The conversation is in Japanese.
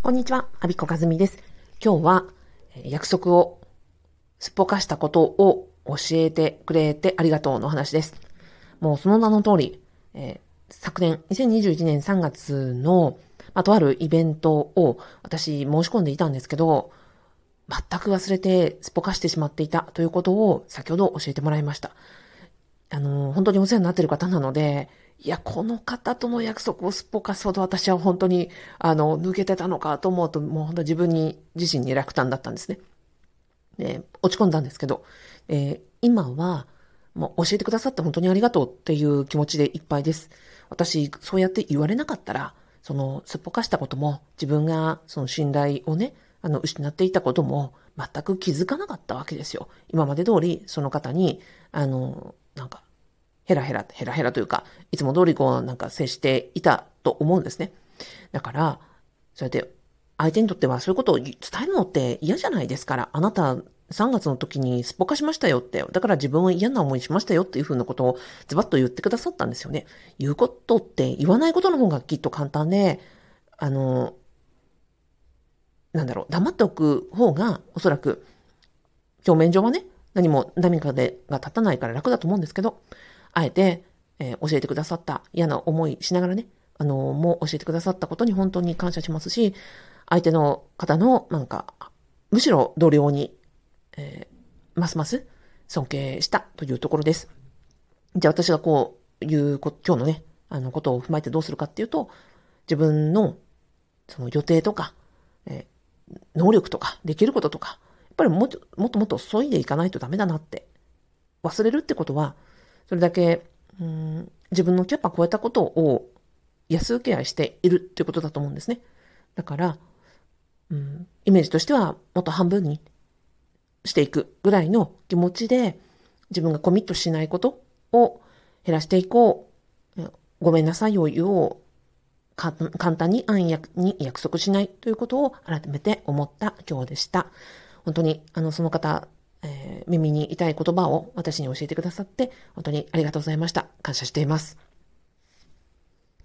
こんにちは、アビコカズミです。今日は約束をすっぽかしたことを教えてくれてありがとうの話です。もうその名の通り、えー、昨年2021年3月の、まあ、とあるイベントを私申し込んでいたんですけど、全く忘れてすっぽかしてしまっていたということを先ほど教えてもらいました。あの、本当にお世話になっている方なので、いや、この方との約束をすっぽかすほど私は本当に、あの、抜けてたのかと思うと、もう本当自分に、自身に落胆だったんですね。で、落ち込んだんですけど、えー、今は、もう教えてくださって本当にありがとうっていう気持ちでいっぱいです。私、そうやって言われなかったら、その、すっぽかしたことも、自分がその信頼をね、あの、失っていたことも、全く気づかなかったわけですよ。今まで通り、その方に、あの、なんか、ヘラヘラ、ヘラヘラというか、いつも通りこうなんか接していたと思うんですね。だから、そうやって相手にとってはそういうことを伝えるのって嫌じゃないですから、あなた3月の時にすっぽかしましたよって、だから自分は嫌な思いしましたよっていうふうなことをズバッと言ってくださったんですよね。言うことって言わないことの方がきっと簡単で、あの、なんだろう、黙っておく方がおそらく表面上はね、何も何かでが立たないから楽だと思うんですけど、あえて、えー、教えてくださった嫌な思いしながらね、あのー、もう教えてくださったことに本当に感謝しますし、相手の方の、なんか、むしろ同僚に、えー、ますます尊敬したというところです。じゃあ私がこういうこ今日のね、あのことを踏まえてどうするかっていうと、自分のその予定とか、えー、能力とか、できることとか、やっぱりもっともっともっと急いでいかないとダメだなって忘れるってことは、それだけ、うん、自分のキャパ超えたことを安請け合いしているっていうことだと思うんですね。だから、うん、イメージとしてはもっと半分にしていくぐらいの気持ちで自分がコミットしないことを減らしていこう。ごめんなさいを言おう。簡単に暗躍に約束しないということを改めて思った今日でした。本当に、あの、その方、えー、耳に痛い言葉を私に教えてくださって、本当にありがとうございました。感謝しています。